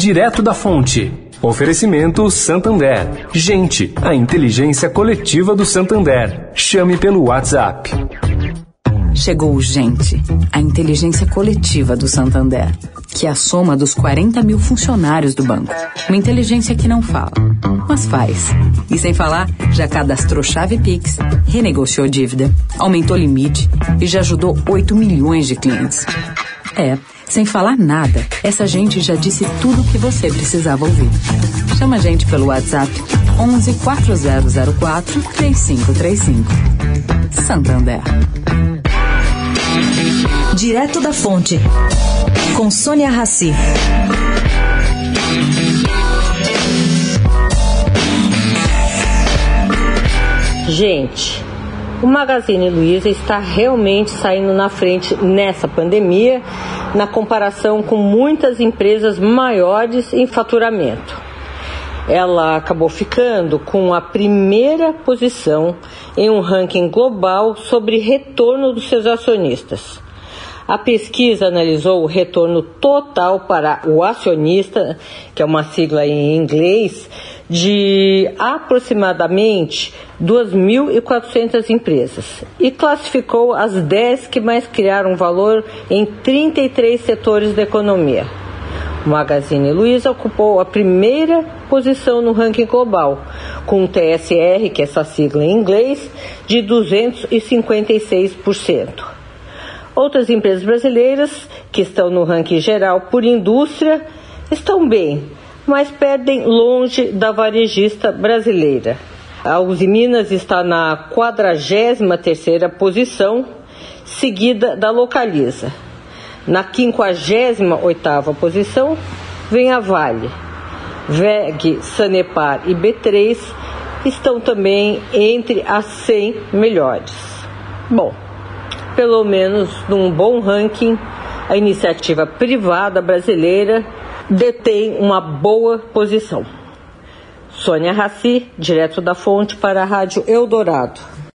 direto da fonte. Oferecimento Santander. Gente, a inteligência coletiva do Santander. Chame pelo WhatsApp. Chegou o Gente, a inteligência coletiva do Santander, que é a soma dos 40 mil funcionários do banco. Uma inteligência que não fala, mas faz. E sem falar, já cadastrou chave Pix, renegociou dívida, aumentou limite e já ajudou 8 milhões de clientes. É, sem falar nada, essa gente já disse tudo o que você precisava ouvir. Chama a gente pelo WhatsApp 11 4004 3535. Santander. Direto da Fonte, com Sônia Rassi. Gente, o Magazine Luiza está realmente saindo na frente nessa pandemia, na comparação com muitas empresas maiores em faturamento ela acabou ficando com a primeira posição em um ranking global sobre retorno dos seus acionistas. A pesquisa analisou o retorno total para o acionista, que é uma sigla em inglês, de aproximadamente 2.400 empresas e classificou as 10 que mais criaram valor em 33 setores da economia. O Magazine Luiza ocupou a primeira posição no ranking global, com um TSR, que é essa sigla em inglês, de 256%. Outras empresas brasileiras que estão no ranking geral por indústria estão bem, mas perdem longe da varejista brasileira. A Uzi Minas está na 43ª posição, seguida da Localiza. Na 58ª posição vem a Vale. VEG, Sanepar e B3 estão também entre as 100 melhores. Bom, pelo menos num bom ranking, a iniciativa privada brasileira detém uma boa posição. Sônia Raci, direto da fonte para a Rádio Eldorado.